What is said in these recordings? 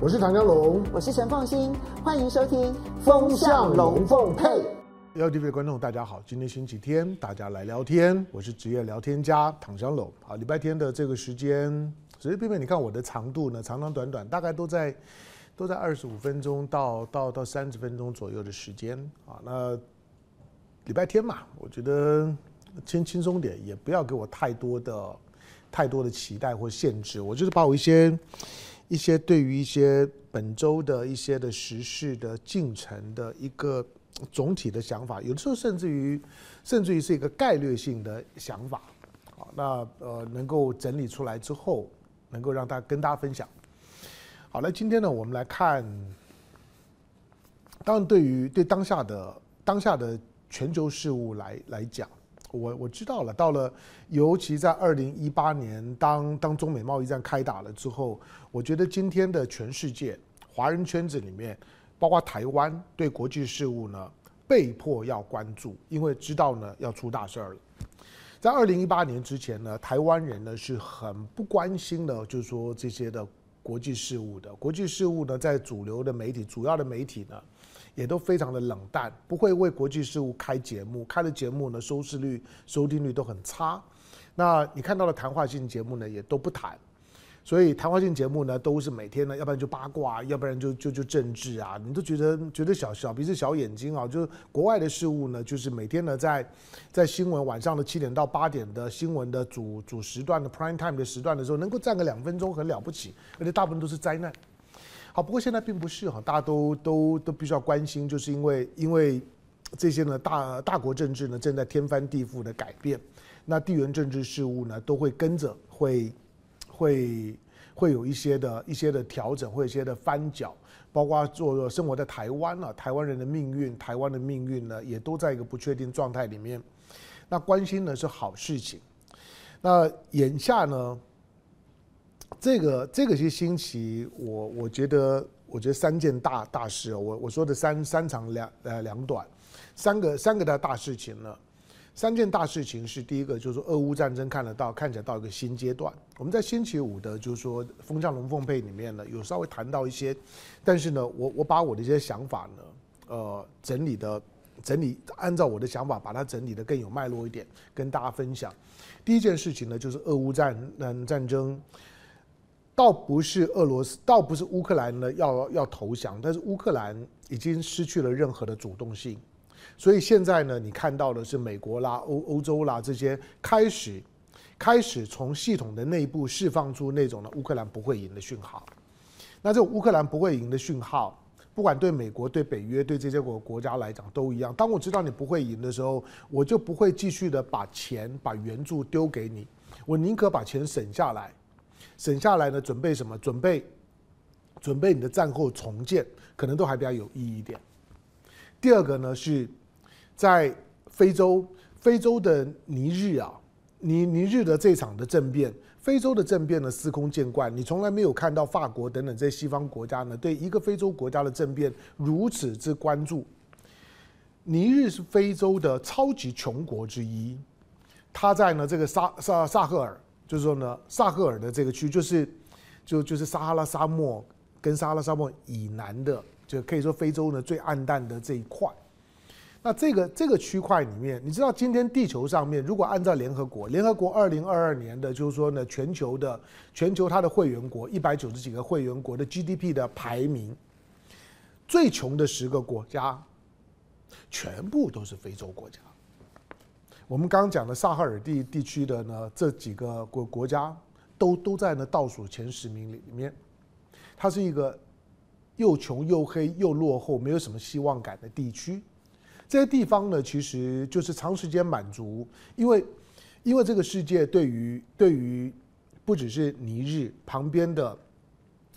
我是唐江龙，我是陈凤新，欢迎收听《风向龙凤配》。LTV 的观众大家好，今天星期天，大家来聊天。我是职业聊天家唐湘龙。好，礼拜天的这个时间，随随便便你看我的长度呢，长长短短，大概都在都在二十五分钟到到到三十分钟左右的时间啊。那礼拜天嘛，我觉得先轻松点，也不要给我太多的太多的期待或限制。我就是把我一些。一些对于一些本周的一些的时事的进程的一个总体的想法，有的时候甚至于甚至于是一个概略性的想法，好，那呃能够整理出来之后，能够让大跟大家分享。好，那今天呢，我们来看，当然对于对当下的当下的全球事务来来讲。我我知道了，到了，尤其在二零一八年，当当中美贸易战开打了之后，我觉得今天的全世界华人圈子里面，包括台湾，对国际事务呢被迫要关注，因为知道呢要出大事儿了。在二零一八年之前呢，台湾人呢是很不关心的，就是说这些的国际事务的。国际事务呢，在主流的媒体、主要的媒体呢。也都非常的冷淡，不会为国际事务开节目，开的节目呢，收视率、收听率都很差。那你看到的谈话性节目呢，也都不谈。所以谈话性节目呢，都是每天呢，要不然就八卦，要不然就就就政治啊，你都觉得觉得小小鼻子小眼睛啊。就是国外的事务呢，就是每天呢，在在新闻晚上的七点到八点的新闻的主主时段的 prime time 的时段的时候，能够占个两分钟很了不起，而且大部分都是灾难。好，不过现在并不是哈，大家都都都必须要关心，就是因为因为这些呢大大国政治呢正在天翻地覆的改变，那地缘政治事务呢都会跟着会会会有一些的一些的调整，会有一些的翻搅，包括做生活在台湾啊，台湾人的命运，台湾的命运呢也都在一个不确定状态里面，那关心呢是好事情，那眼下呢？这个这个些星期，我我觉得，我觉得三件大大事哦，我我说的三三长两呃两短，三个三个大大事情呢，三件大事情是第一个，就是说俄乌战争看得到看起来到一个新阶段。我们在星期五的，就是说风向龙凤配里面呢，有稍微谈到一些，但是呢，我我把我的一些想法呢，呃，整理的整理，按照我的想法把它整理的更有脉络一点，跟大家分享。第一件事情呢，就是俄乌战嗯战争。倒不是俄罗斯，倒不是乌克兰呢要要投降，但是乌克兰已经失去了任何的主动性，所以现在呢，你看到的是美国啦、欧欧洲啦这些开始开始从系统的内部释放出那种呢乌克兰不会赢的讯号。那这种乌克兰不会赢的讯号，不管对美国、对北约、对这些国国家来讲都一样。当我知道你不会赢的时候，我就不会继续的把钱、把援助丢给你，我宁可把钱省下来。省下来呢？准备什么？准备准备你的战后重建，可能都还比较有意义一点。第二个呢，是在非洲，非洲的尼日啊，尼尼日的这场的政变，非洲的政变呢司空见惯，你从来没有看到法国等等这些西方国家呢对一个非洲国家的政变如此之关注。尼日是非洲的超级穷国之一，他在呢这个萨萨萨赫尔。就是说呢，萨赫尔的这个区就是，就就是撒哈拉沙漠跟撒哈拉沙漠以南的，就可以说非洲呢最暗淡的这一块。那这个这个区块里面，你知道今天地球上面，如果按照联合国，联合国二零二二年的，就是说呢，全球的全球它的会员国一百九十几个会员国的 GDP 的排名，最穷的十个国家，全部都是非洲国家。我们刚刚讲的萨哈尔地地区的呢，这几个国国家都都在呢倒数前十名里面，它是一个又穷又黑又落后、没有什么希望感的地区。这些地方呢，其实就是长时间满足，因为因为这个世界对于对于不只是尼日旁边的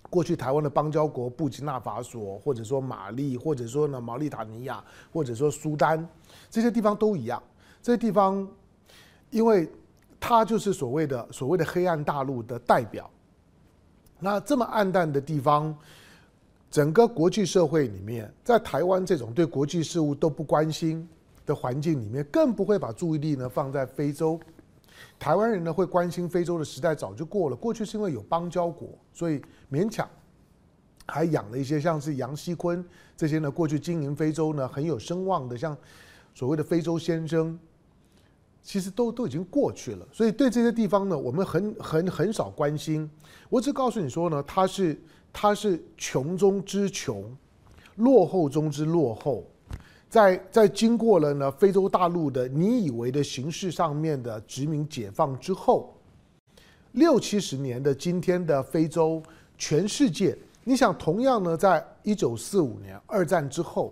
过去台湾的邦交国布吉纳法索，或者说马利，或者说呢毛利塔尼亚，或者说苏丹这些地方都一样。这地方，因为它就是所谓的所谓的黑暗大陆的代表。那这么暗淡的地方，整个国际社会里面，在台湾这种对国际事务都不关心的环境里面，更不会把注意力呢放在非洲。台湾人呢会关心非洲的时代早就过了，过去是因为有邦交国，所以勉强还养了一些像是杨锡坤这些呢，过去经营非洲呢很有声望的，像所谓的非洲先生，其实都都已经过去了。所以对这些地方呢，我们很很很少关心。我只告诉你说呢，它是它是穷中之穷，落后中之落后。在在经过了呢非洲大陆的你以为的形式上面的殖民解放之后，六七十年的今天的非洲，全世界，你想同样呢，在一九四五年二战之后，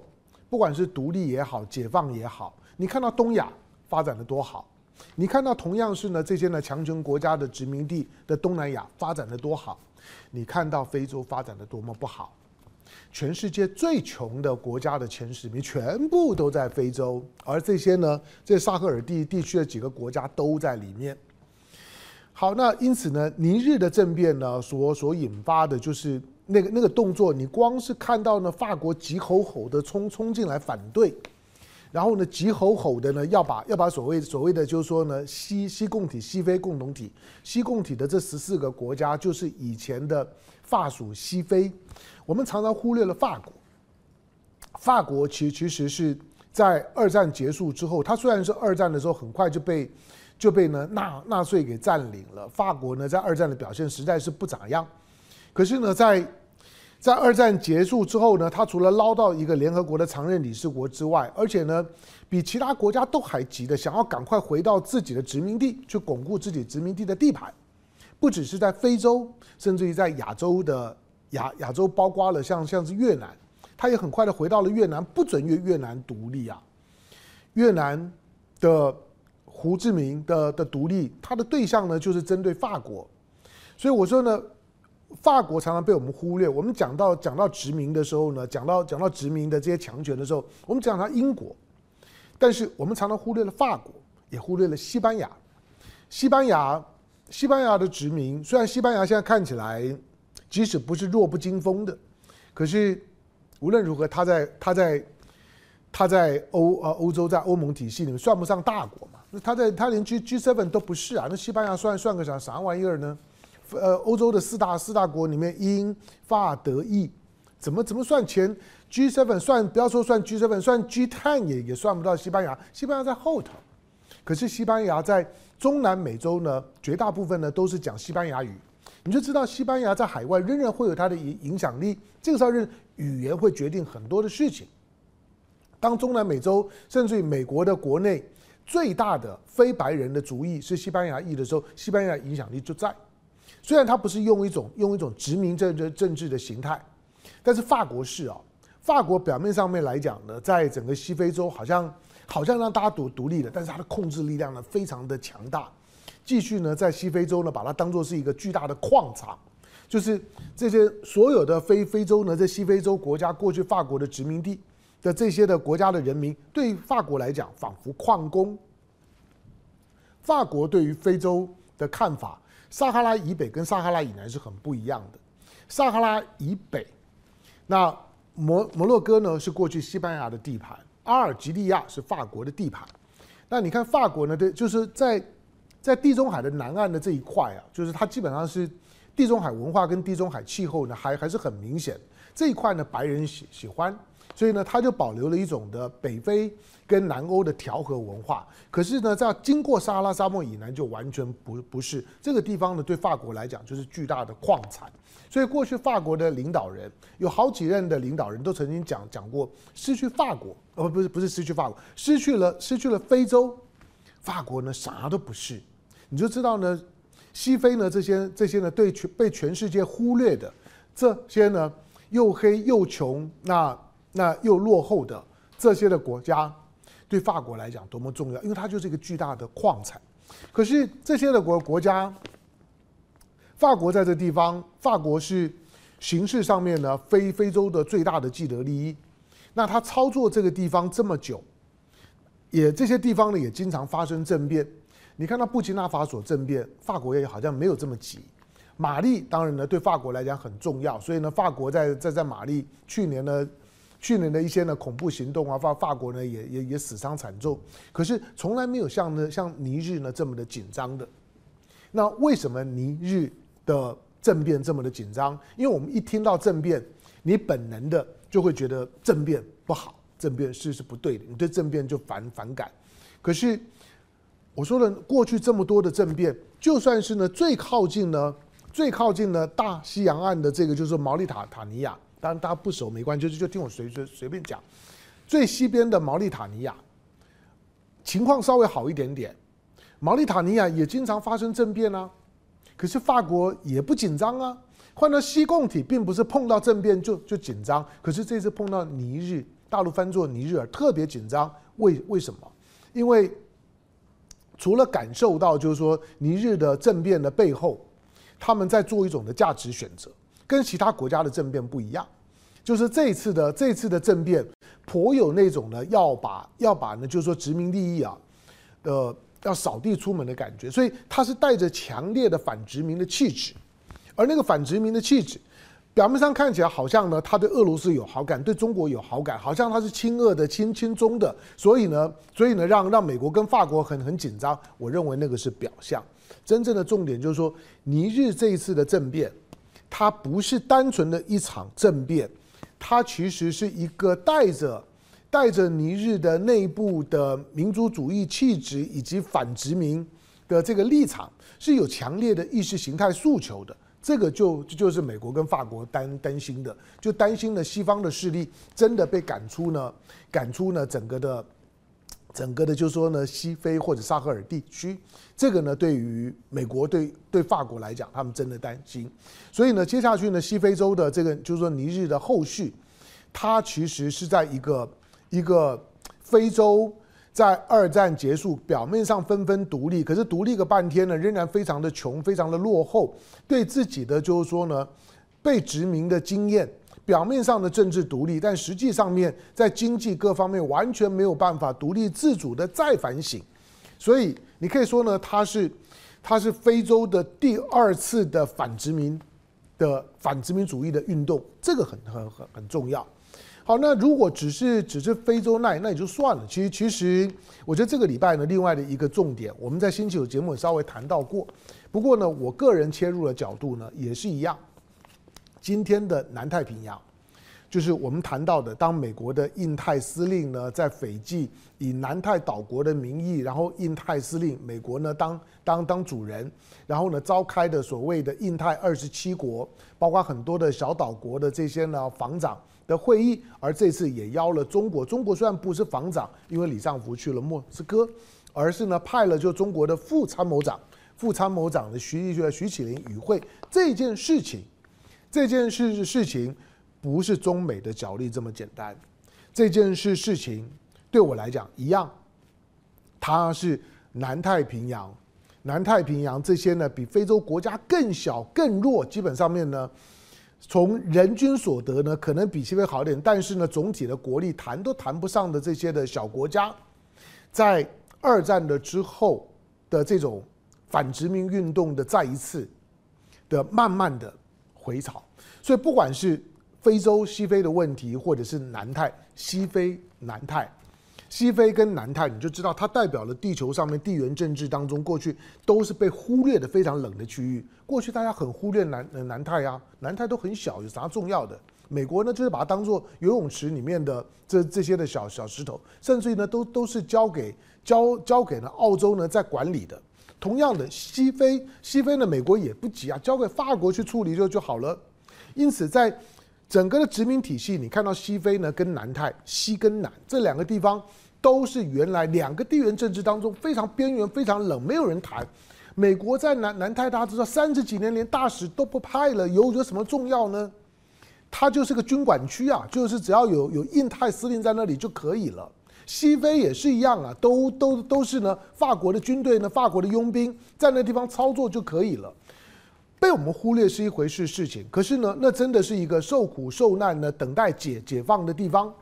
不管是独立也好，解放也好，你看到东亚发展的多好，你看到同样是呢这些呢强权国家的殖民地的东南亚发展的多好，你看到非洲发展的多么不好。全世界最穷的国家的前十名全部都在非洲，而这些呢，这萨赫尔地地区的几个国家都在里面。好，那因此呢，尼日的政变呢，所所引发的就是那个那个动作，你光是看到呢，法国急吼吼的冲冲进来反对，然后呢，急吼吼的呢，要把要把所谓所谓的就是说呢，西西共体、西非共同体、西共体的这十四个国家，就是以前的法属西非。我们常常忽略了法国。法国其实其实是在二战结束之后，它虽然是二战的时候很快就被就被呢纳纳粹给占领了。法国呢在二战的表现实在是不咋样。可是呢，在在二战结束之后呢，他除了捞到一个联合国的常任理事国之外，而且呢比其他国家都还急的想要赶快回到自己的殖民地去巩固自己殖民地的地盘，不只是在非洲，甚至于在亚洲的。亚亚洲包括了像像是越南，他也很快的回到了越南，不准越越南独立啊。越南的胡志明的的独立，他的对象呢就是针对法国，所以我说呢，法国常常被我们忽略。我们讲到讲到殖民的时候呢，讲到讲到殖民的这些强权的时候，我们讲到英国，但是我们常常忽略了法国，也忽略了西班牙。西班牙西班牙的殖民，虽然西班牙现在看起来。即使不是弱不禁风的，可是无论如何，他在他在他在欧呃欧洲在欧盟体系里面算不上大国嘛？那他在他连 G G seven 都不是啊？那西班牙算算个啥啥玩意儿呢？呃，欧洲的四大四大国里面，英法德意怎么怎么算前 G seven 算不要说算 G seven 算 G ten 也也算不到西班牙，西班牙在后头。可是西班牙在中南美洲呢，绝大部分呢都是讲西班牙语。你就知道西班牙在海外仍然会有它的影影响力。这个时候，认语言会决定很多的事情。当中南美洲甚至于美国的国内最大的非白人的族裔是西班牙裔的时候，西班牙影响力就在。虽然它不是用一种用一种殖民政治政治的形态，但是法国是啊。法国表面上面来讲呢，在整个西非洲好像好像让大家独独立了，但是它的控制力量呢非常的强大。继续呢，在西非洲呢，把它当做是一个巨大的矿场，就是这些所有的非非洲呢，在西非洲国家过去法国的殖民地的这些的国家的人民，对法国来讲，仿佛矿工。法国对于非洲的看法，撒哈拉以北跟撒哈拉以南是很不一样的。撒哈拉以北，那摩摩洛哥呢，是过去西班牙的地盘，阿尔及利亚是法国的地盘。那你看法国呢，对，就是在。在地中海的南岸的这一块啊，就是它基本上是地中海文化跟地中海气候呢，还还是很明显。这一块呢，白人喜喜欢，所以呢，它就保留了一种的北非跟南欧的调和文化。可是呢，在经过撒哈拉沙漠以南，就完全不不是这个地方呢，对法国来讲就是巨大的矿产。所以过去法国的领导人有好几任的领导人都曾经讲讲过，失去法国，呃，不是不是失去法国，失去了失去了非洲，法国呢啥都不是。你就知道呢，西非呢这些这些呢对全被全世界忽略的这些呢又黑又穷那那又落后的这些的国家，对法国来讲多么重要，因为它就是一个巨大的矿产。可是这些的国国家，法国在这地方，法国是形式上面呢非非洲的最大的既得利益。那他操作这个地方这么久，也这些地方呢也经常发生政变。你看到布基纳法索政变，法国也好像没有这么急。马利当然呢，对法国来讲很重要，所以呢，法国在在在马利去年呢，去年的一些呢恐怖行动啊，法法国呢也也也死伤惨重。可是从来没有像呢像尼日呢这么的紧张的。那为什么尼日的政变这么的紧张？因为我们一听到政变，你本能的就会觉得政变不好，政变是是不对的，你对政变就反反感。可是我说了，过去这么多的政变，就算是呢最靠近呢最靠近呢大西洋岸的这个就是毛里塔塔尼亚，当然大家不熟没关系，就就听我随随随便讲。最西边的毛里塔尼亚情况稍微好一点点，毛里塔尼亚也经常发生政变啊，可是法国也不紧张啊。换到西共体，并不是碰到政变就就紧张，可是这次碰到尼日，大陆翻作尼日尔，特别紧张。为为什么？因为除了感受到，就是说尼日的政变的背后，他们在做一种的价值选择，跟其他国家的政变不一样。就是这次的这次的政变，颇有那种呢，要把要把呢，就是说殖民利益啊，呃，要扫地出门的感觉。所以他是带着强烈的反殖民的气质。而那个反殖民的气质，表面上看起来好像呢，他对俄罗斯有好感，对中国有好感，好像他是亲俄的、亲亲中的，所以呢，所以呢，让让美国跟法国很很紧张。我认为那个是表象，真正的重点就是说，尼日这一次的政变，它不是单纯的一场政变，它其实是一个带着带着尼日的内部的民族主义气质以及反殖民的这个立场，是有强烈的意识形态诉求的。这个就就是美国跟法国担担心的，就担心呢西方的势力真的被赶出呢，赶出呢整个的，整个的，就是说呢西非或者萨赫尔地区，这个呢对于美国对对法国来讲，他们真的担心。所以呢，接下去呢西非洲的这个就是说尼日的后续，它其实是在一个一个非洲。在二战结束，表面上纷纷独立，可是独立个半天呢，仍然非常的穷，非常的落后。对自己的就是说呢，被殖民的经验，表面上的政治独立，但实际上面在经济各方面完全没有办法独立自主的再反省。所以你可以说呢，它是它是非洲的第二次的反殖民的反殖民主义的运动，这个很很很很重要。好，那如果只是只是非洲那那也就算了。其实其实，我觉得这个礼拜呢，另外的一个重点，我们在星期五节目也稍微谈到过。不过呢，我个人切入的角度呢，也是一样。今天的南太平洋，就是我们谈到的，当美国的印太司令呢，在斐济以南太岛国的名义，然后印太司令美国呢当当当主人，然后呢召开的所谓的印太二十七国，包括很多的小岛国的这些呢防长。的会议，而这次也邀了中国。中国虽然不是防长，因为李尚福去了莫斯科，而是呢派了就中国的副参谋长、副参谋长的徐徐启林与会。这件事情，这件事事情不是中美的角力这么简单。这件事事情对我来讲一样，它是南太平洋，南太平洋这些呢比非洲国家更小更弱，基本上面呢。从人均所得呢，可能比西非好一点，但是呢，总体的国力谈都谈不上的这些的小国家，在二战的之后的这种反殖民运动的再一次的慢慢的回潮，所以不管是非洲西非的问题，或者是南太西非南太。西非跟南太，你就知道它代表了地球上面地缘政治当中过去都是被忽略的非常冷的区域。过去大家很忽略南南太啊，南太都很小，有啥重要的？美国呢就是把它当做游泳池里面的这这些的小小石头，甚至于呢都都是交给交交给了澳洲呢在管理的。同样的，西非西非呢美国也不急啊，交给法国去处理就就好了。因此在整个的殖民体系，你看到西非呢跟南太，西跟南这两个地方，都是原来两个地缘政治当中非常边缘、非常冷，没有人谈。美国在南南太，大家知道三十几年连大使都不派了，有有什么重要呢？它就是个军管区啊，就是只要有有印太司令在那里就可以了。西非也是一样啊，都都都是呢，法国的军队呢，法国的佣兵在那地方操作就可以了。被我们忽略是一回事事情，可是呢，那真的是一个受苦受难的等待解解放的地方。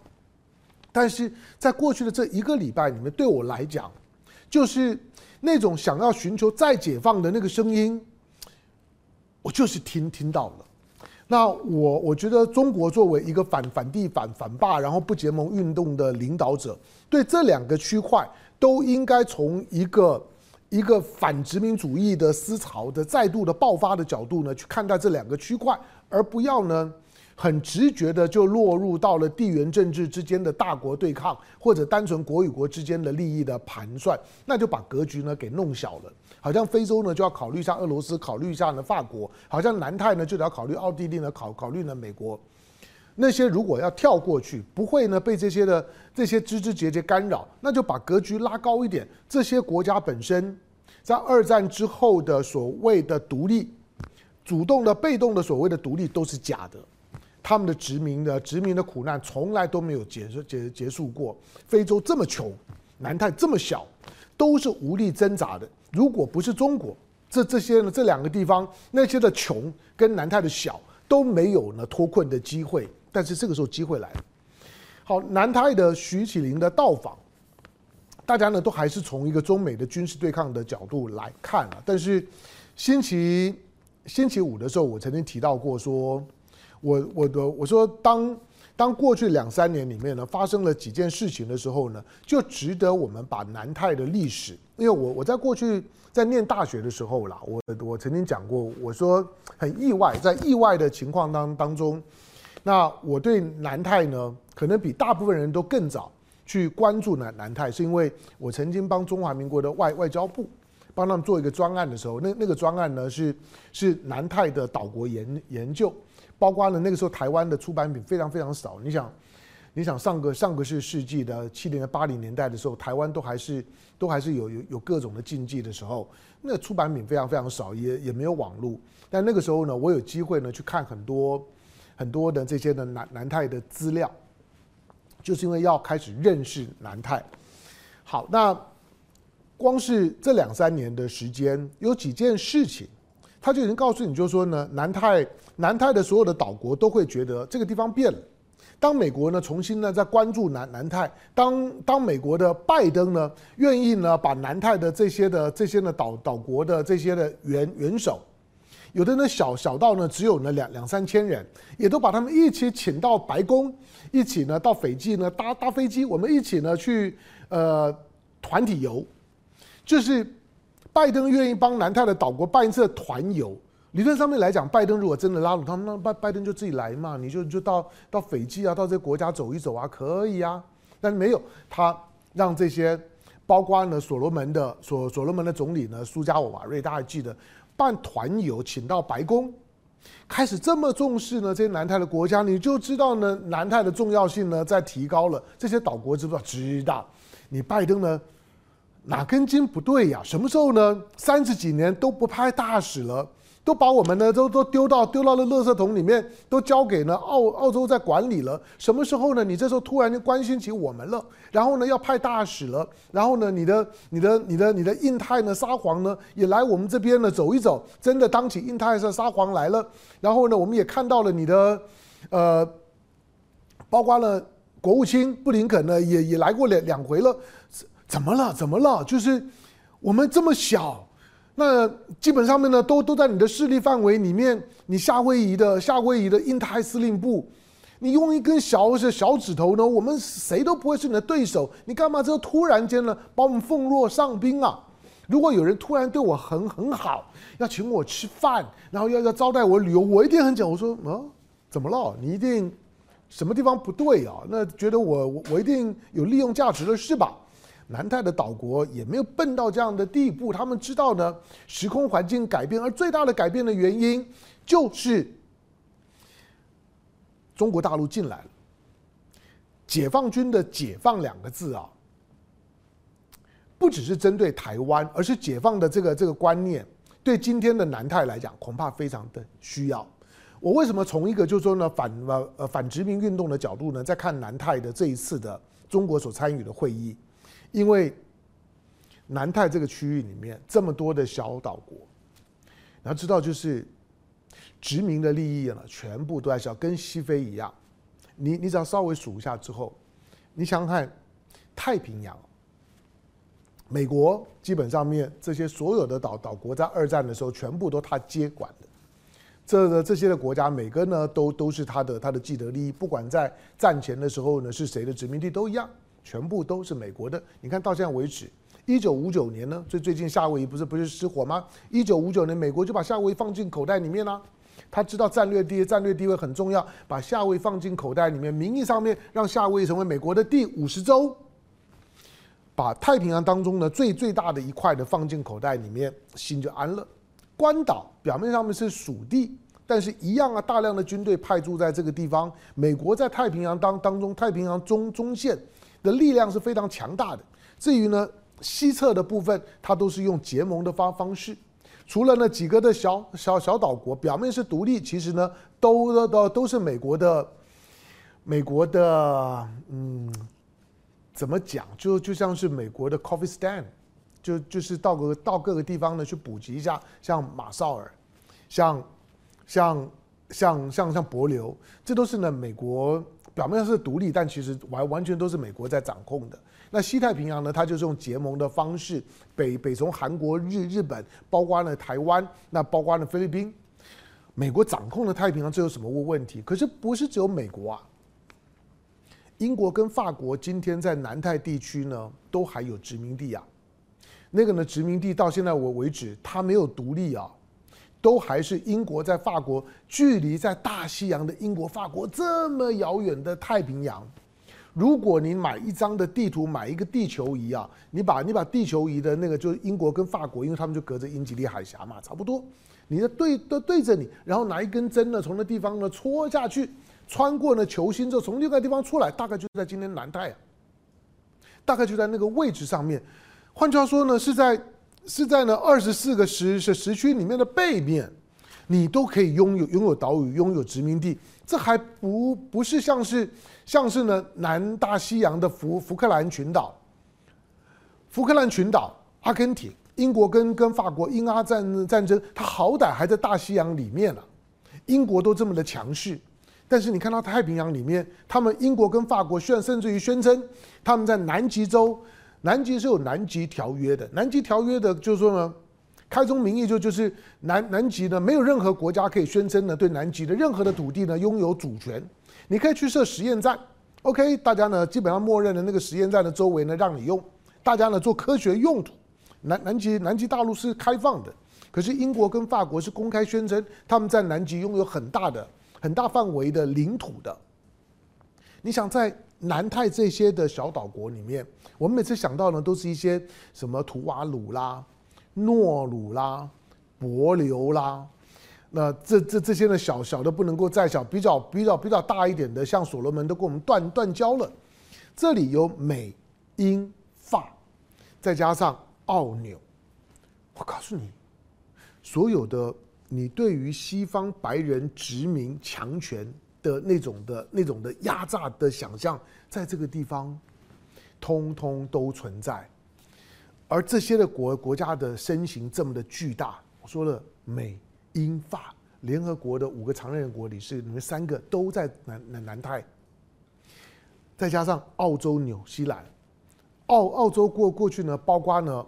但是在过去的这一个礼拜里面，对我来讲，就是那种想要寻求再解放的那个声音，我就是听听到了。那我我觉得中国作为一个反反帝反反霸，然后不结盟运动的领导者，对这两个区块都应该从一个。一个反殖民主义的思潮的再度的爆发的角度呢，去看待这两个区块，而不要呢，很直觉的就落入到了地缘政治之间的大国对抗，或者单纯国与国之间的利益的盘算，那就把格局呢给弄小了。好像非洲呢就要考虑一下俄罗斯，考虑一下呢法国，好像南太呢就得要考虑奥地利呢，考考虑呢美国。那些如果要跳过去，不会呢被这些的这些枝枝节节干扰，那就把格局拉高一点。这些国家本身在二战之后的所谓的独立，主动的、被动的所谓的独立都是假的。他们的殖民的殖民的苦难从来都没有结束结结束过。非洲这么穷，南太这么小，都是无力挣扎的。如果不是中国，这这些呢这两个地方那些的穷跟南太的小都没有呢脱困的机会。但是这个时候机会来了。好，南泰的徐启林的到访，大家呢都还是从一个中美的军事对抗的角度来看啊。但是星期星期五的时候，我曾经提到过说。我我的我说当，当过去两三年里面呢，发生了几件事情的时候呢，就值得我们把南泰的历史，因为我我在过去在念大学的时候啦，我我曾经讲过，我说很意外，在意外的情况当当中，那我对南泰呢，可能比大部分人都更早去关注南南泰，是因为我曾经帮中华民国的外外交部帮他们做一个专案的时候，那那个专案呢是是南泰的岛国研研究。包括呢，那个时候台湾的出版品非常非常少。你想，你想上个上个世世纪的七零八零年代的时候，台湾都还是都还是有有有各种的禁忌的时候，那出版品非常非常少，也也没有网络。但那个时候呢，我有机会呢去看很多很多的这些的南南太的资料，就是因为要开始认识南太。好，那光是这两三年的时间，有几件事情。他就已经告诉你，就说呢，南太南太的所有的岛国都会觉得这个地方变了。当美国呢重新呢在关注南南太，当当美国的拜登呢愿意呢把南太的这些的这些的岛岛国的这些的元元首，有的呢小小到呢只有呢两两三千人，也都把他们一起请到白宫，一起呢到斐济呢搭搭飞机，我们一起呢去呃团体游，就是。拜登愿意帮南太的岛国办一次团游，理论上面来讲，拜登如果真的拉拢他们，那拜拜登就自己来嘛，你就就到到斐济啊，到这些国家走一走啊，可以啊。但是没有，他让这些，包括呢所罗门的所所罗门的总理呢苏加瓦瓦瑞，大家记得办团游请到白宫，开始这么重视呢这些南太的国家，你就知道呢南太的重要性呢在提高了。这些岛国知不知道？知道。你拜登呢？哪根筋不对呀？什么时候呢？三十几年都不派大使了，都把我们呢都都丢到丢到了垃圾桶里面，都交给呢澳澳洲在管理了。什么时候呢？你这时候突然就关心起我们了，然后呢要派大使了，然后呢你的你的你的你的印太呢沙皇呢也来我们这边呢走一走，真的当起印太的沙皇来了。然后呢我们也看到了你的呃，包括了国务卿布林肯呢也也来过两两回了。怎么了？怎么了？就是我们这么小，那基本上面呢，都都在你的势力范围里面。你夏威夷的夏威夷的印太司令部，你用一根小小小指头呢，我们谁都不会是你的对手。你干嘛这突然间呢，把我们奉若上宾啊？如果有人突然对我很很好，要请我吃饭，然后要要招待我旅游，我一定很讲，我说啊，怎么了？你一定什么地方不对啊？那觉得我我我一定有利用价值了是吧？南太的岛国也没有笨到这样的地步，他们知道呢，时空环境改变，而最大的改变的原因就是中国大陆进来了。解放军的“解放”两个字啊，不只是针对台湾，而是解放的这个这个观念，对今天的南太来讲，恐怕非常的需要。我为什么从一个就是说呢反呃呃反殖民运动的角度呢，在看南太的这一次的中国所参与的会议？因为南太这个区域里面这么多的小岛国，你要知道，就是殖民的利益呢，全部都在小，跟西非一样。你你只要稍微数一下之后，你想想看，太平洋，美国基本上面这些所有的岛岛国在二战的时候全部都他接管的，这个这些的国家每个呢都都是他的他的既得利益，不管在战前的时候呢是谁的殖民地都一样。全部都是美国的。你看到现在为止，一九五九年呢，最最近夏威夷不是不是失火吗？一九五九年，美国就把夏威夷放进口袋里面了。他知道战略地位，战略地位很重要，把夏威夷放进口袋里面，名义上面让夏威夷成为美国的第五十州，把太平洋当中呢最最大的一块的放进口袋里面，心就安了。关岛表面上面是属地，但是一样啊，大量的军队派驻在这个地方，美国在太平洋当当中，太平洋中中线的力量是非常强大的。至于呢西侧的部分，它都是用结盟的方方式。除了那几个的小小小岛国，表面是独立，其实呢，都都都是美国的，美国的，嗯，怎么讲？就就像是美国的 coffee stand，就就是到个到各个地方呢去补给一下，像马绍尔，像像像像像帛琉，这都是呢美国表面上是独立，但其实完完全都是美国在掌控的。那西太平洋呢？它就是用结盟的方式，北北从韩国、日日本，包括了台湾，那包括了菲律宾，美国掌控了太平洋，这有什么问题？可是不是只有美国啊，英国跟法国今天在南太地区呢，都还有殖民地啊。那个呢，殖民地到现在我为止，它没有独立啊，都还是英国在法国，距离在大西洋的英国、法国这么遥远的太平洋。如果你买一张的地图，买一个地球仪啊，你把你把地球仪的那个就是英国跟法国，因为他们就隔着英吉利海峡嘛，差不多，你的对都对着你，然后拿一根针呢，从那地方呢戳下去，穿过了球心之后，从另外地方出来，大概就在今天南太啊，大概就在那个位置上面。换句话说呢，是在是在呢二十四个时时时区里面的背面，你都可以拥有拥有岛屿，拥有殖民地。这还不不是像是像是呢南大西洋的福福克兰群岛，福克兰群岛、阿根廷、英国跟跟法国英阿战战争，它好歹还在大西洋里面了，英国都这么的强势，但是你看到太平洋里面，他们英国跟法国宣甚至于宣称他们在南极洲，南极是有南极条约的，南极条约的就是说呢。开宗明义就就是南南极呢，没有任何国家可以宣称呢对南极的任何的土地呢拥有主权。你可以去设实验站，OK，大家呢基本上默认的那个实验站的周围呢让你用，大家呢做科学用途。南南极南极大陆是开放的，可是英国跟法国是公开宣称他们在南极拥有很大的很大范围的领土的。你想在南太这些的小岛国里面，我们每次想到呢都是一些什么图瓦鲁啦。诺鲁啦，帛琉啦，那这这这些呢，小小的不能够再小，比较比较比较大一点的，像所罗门都跟我们断断交了。这里有美、英、法，再加上澳、纽。我告诉你，所有的你对于西方白人殖民强权的那种的那种的压榨的想象，在这个地方，通通都存在。而这些的国国家的身形这么的巨大，我说了，美、英、法，联合国的五个常任国理事，你们三个都在南南南太，再加上澳洲、纽西兰，澳澳洲过过去呢，包括呢，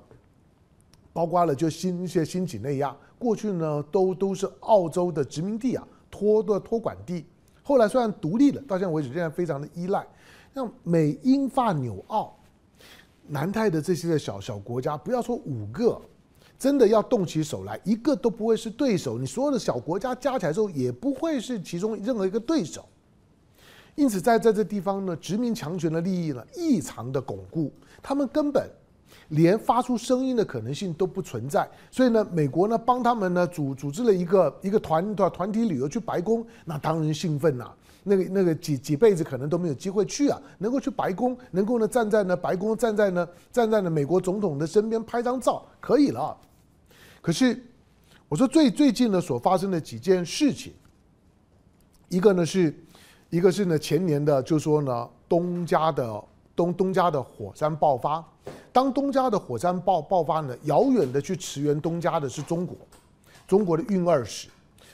包括了就新一些新几内亚，过去呢都都是澳洲的殖民地啊，托的托管地，后来虽然独立了，到现在为止仍然非常的依赖，像美、英、法、纽、澳。南太的这些的小小国家，不要说五个，真的要动起手来，一个都不会是对手。你所有的小国家加起来之后，也不会是其中任何一个对手。因此，在在这地方呢，殖民强权的利益呢，异常的巩固，他们根本连发出声音的可能性都不存在。所以呢，美国呢帮他们呢组组织了一个一个团团团体旅游去白宫，那当然兴奋呐。那个那个几几辈子可能都没有机会去啊，能够去白宫，能够呢站在呢白宫，站在呢站在呢美国总统的身边拍张照，可以了。可是我说最最近呢所发生的几件事情，一个呢是，一个是呢前年的，就说呢东加的东东加的火山爆发，当东加的火山爆爆发呢，遥远的去驰援东加的是中国，中国的运二十，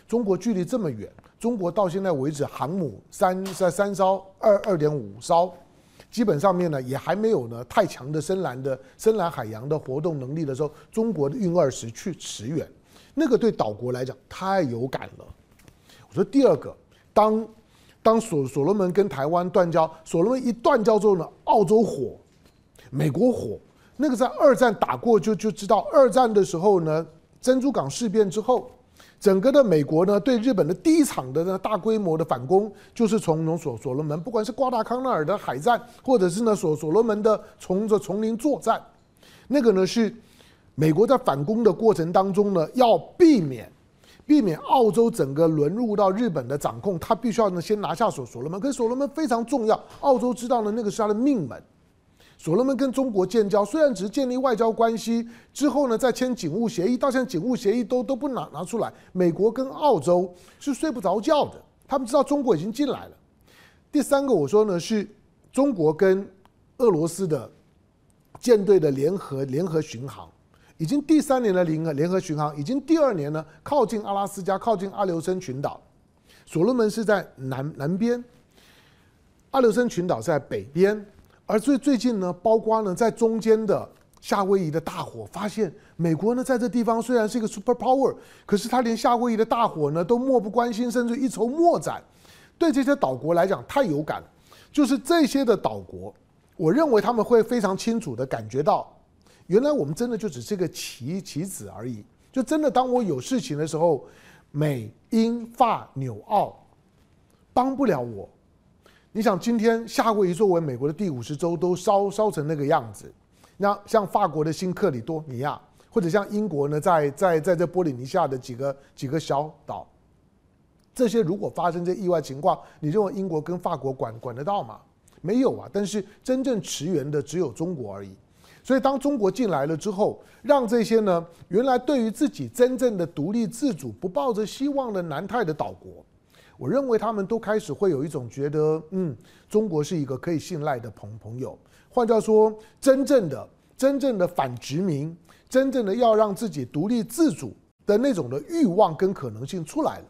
中国距离这么远。中国到现在为止，航母三三三艘，二二点五艘，基本上面呢也还没有呢太强的深蓝的深蓝海洋的活动能力的时候，中国的运二十去驰援，那个对岛国来讲太有感了。我说第二个，当当所所罗门跟台湾断交，所罗门一断交之后呢，澳洲火，美国火，那个在二战打过就就知道，二战的时候呢，珍珠港事变之后。整个的美国呢，对日本的第一场的呢大规模的反攻，就是从从所所罗门，不管是瓜达康纳尔的海战，或者是呢所所罗门的从这丛林作战，那个呢是美国在反攻的过程当中呢，要避免避免澳洲整个沦入到日本的掌控，他必须要呢先拿下所所罗门。可是所罗门非常重要，澳洲知道呢那个是他的命门。所罗门跟中国建交，虽然只是建立外交关系之后呢，再签警务协议，到现在警务协议都都不拿拿出来。美国跟澳洲是睡不着觉的，他们知道中国已经进来了。第三个我说呢，是中国跟俄罗斯的舰队的联合联合巡航，已经第三年的联合联合巡航，已经第二年呢，靠近阿拉斯加，靠近阿留申群岛。所罗门是在南南边，阿留申群岛在北边。而最最近呢，包括呢，在中间的夏威夷的大火，发现美国呢，在这地方虽然是一个 super power，可是他连夏威夷的大火呢都漠不关心，甚至一筹莫展。对这些岛国来讲，太有感。就是这些的岛国，我认为他们会非常清楚的感觉到，原来我们真的就只是个棋棋子而已。就真的当我有事情的时候，美英法纽澳帮不了我。你想，今天夏威夷作为美国的第五十州都烧烧成那个样子，那像法国的新克里多尼亚，或者像英国呢，在在在这波里尼亚的几个几个小岛，这些如果发生这意外情况，你认为英国跟法国管管得到吗？没有啊。但是真正驰援的只有中国而已。所以当中国进来了之后，让这些呢原来对于自己真正的独立自主不抱着希望的南太的岛国。我认为他们都开始会有一种觉得，嗯，中国是一个可以信赖的朋朋友。换掉说，真正的、真正的反殖民，真正的要让自己独立自主的那种的欲望跟可能性出来了。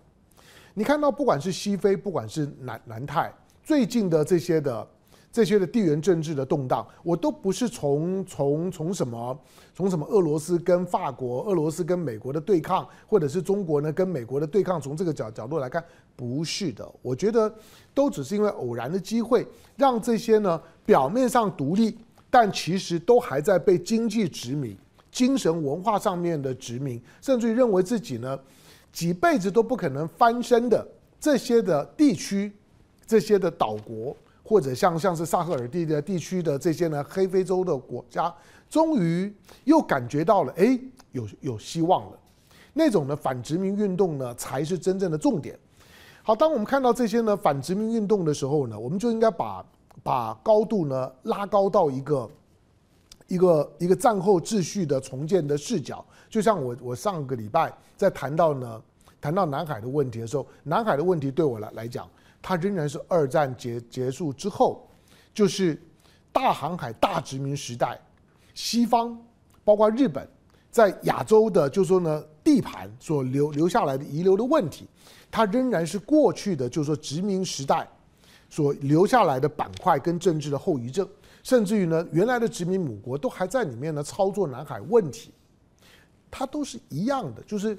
你看到，不管是西非，不管是南南太，最近的这些的。这些的地缘政治的动荡，我都不是从从从什么从什么俄罗斯跟法国、俄罗斯跟美国的对抗，或者是中国呢跟美国的对抗，从这个角角度来看，不是的。我觉得都只是因为偶然的机会，让这些呢表面上独立，但其实都还在被经济殖民、精神文化上面的殖民，甚至于认为自己呢几辈子都不可能翻身的这些的地区、这些的岛国。或者像像是萨赫尔地的地区的这些呢，黑非洲的国家，终于又感觉到了，哎，有有希望了。那种的反殖民运动呢，才是真正的重点。好，当我们看到这些呢反殖民运动的时候呢，我们就应该把把高度呢拉高到一个一个一个战后秩序的重建的视角。就像我我上个礼拜在谈到呢谈到南海的问题的时候，南海的问题对我来来讲。它仍然是二战结结束之后，就是大航海大殖民时代，西方包括日本在亚洲的，就是说呢地盘所留留下来的遗留的问题，它仍然是过去的，就是说殖民时代所留下来的板块跟政治的后遗症，甚至于呢原来的殖民母国都还在里面呢操作南海问题，它都是一样的，就是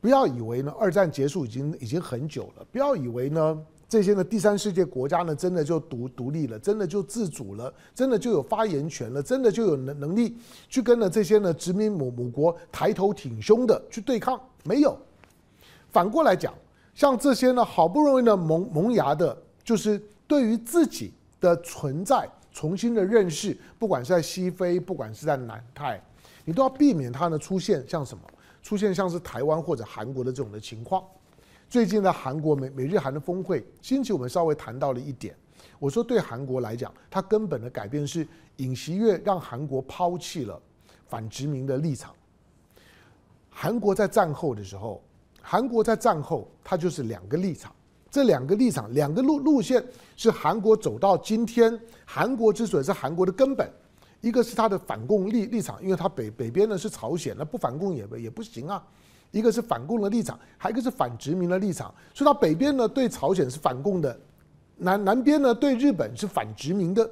不要以为呢二战结束已经已经很久了，不要以为呢。这些呢，第三世界国家呢，真的就独独立了，真的就自主了，真的就有发言权了，真的就有能能力去跟了这些呢殖民母母国抬头挺胸的去对抗？没有。反过来讲，像这些呢，好不容易呢萌萌芽的，就是对于自己的存在重新的认识，不管是在西非，不管是在南太，你都要避免它呢出现像什么，出现像是台湾或者韩国的这种的情况。最近的韩国美美日韩的峰会，星期我们稍微谈到了一点。我说对韩国来讲，它根本的改变是尹锡悦让韩国抛弃了反殖民的立场。韩国在战后的时候，韩国在战后它就是两个立场，这两个立场两个路路线是韩国走到今天。韩国之所以是韩国的根本，一个是它的反共立立场，因为它北北边呢是朝鲜，那不反共也也不行啊。一个是反共的立场，还有一个是反殖民的立场。所以它北边呢对朝鲜是反共的，南南边呢对日本是反殖民的。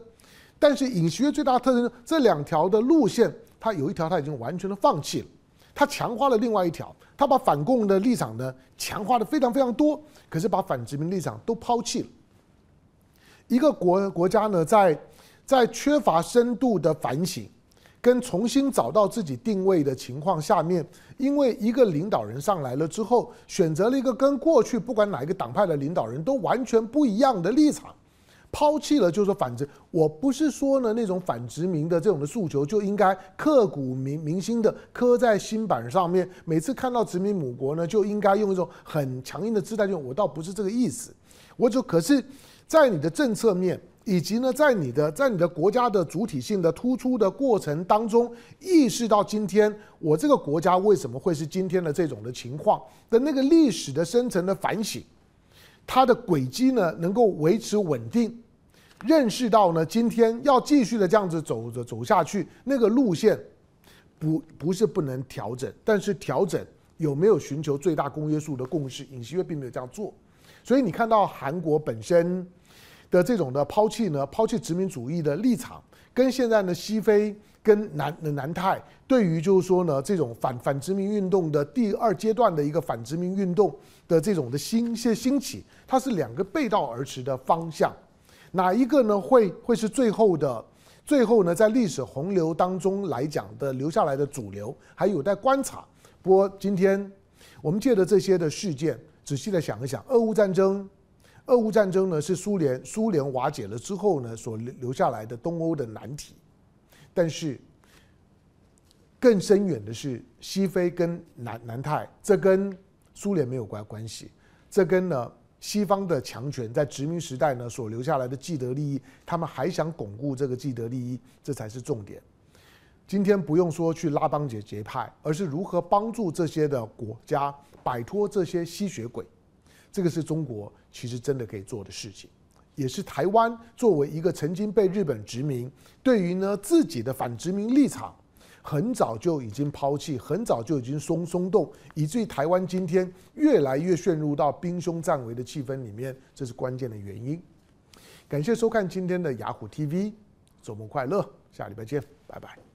但是尹锡悦最大的特征，这两条的路线，它有一条他已经完全的放弃了，他强化了另外一条，他把反共的立场呢强化的非常非常多，可是把反殖民立场都抛弃了。一个国国家呢在在缺乏深度的反省跟重新找到自己定位的情况下面，因为一个领导人上来了之后，选择了一个跟过去不管哪一个党派的领导人都完全不一样的立场。抛弃了就是说反殖，我不是说呢那种反殖民的这种的诉求就应该刻骨铭铭心的刻在心板上面，每次看到殖民母国呢就应该用一种很强硬的姿态，就我倒不是这个意思，我就可是，在你的政策面以及呢在你的在你的国家的主体性的突出的过程当中，意识到今天我这个国家为什么会是今天的这种的情况的那个历史的深层的反省。它的轨迹呢，能够维持稳定，认识到呢，今天要继续的这样子走着走下去，那个路线不不是不能调整，但是调整有没有寻求最大公约数的共识？尹锡悦并没有这样做，所以你看到韩国本身的这种的抛弃呢，抛弃殖民主义的立场，跟现在呢西非跟南南太对于就是说呢这种反反殖民运动的第二阶段的一个反殖民运动。的这种的兴些兴起，它是两个背道而驰的方向，哪一个呢？会会是最后的，最后呢，在历史洪流当中来讲的留下来的主流，还有待观察。不过今天我们借着这些的事件，仔细的想一想，俄乌战争，俄乌战争呢是苏联苏联瓦解了之后呢所留下来的东欧的难题，但是更深远的是西非跟南南太，这跟苏联没有关关系，这跟呢西方的强权在殖民时代呢所留下来的既得利益，他们还想巩固这个既得利益，这才是重点。今天不用说去拉帮结结派，而是如何帮助这些的国家摆脱这些吸血鬼，这个是中国其实真的可以做的事情，也是台湾作为一个曾经被日本殖民，对于呢自己的反殖民立场。很早就已经抛弃，很早就已经松松动，以至于台湾今天越来越陷入到兵凶战危的气氛里面，这是关键的原因。感谢收看今天的雅虎 TV，周末快乐，下礼拜见，拜拜。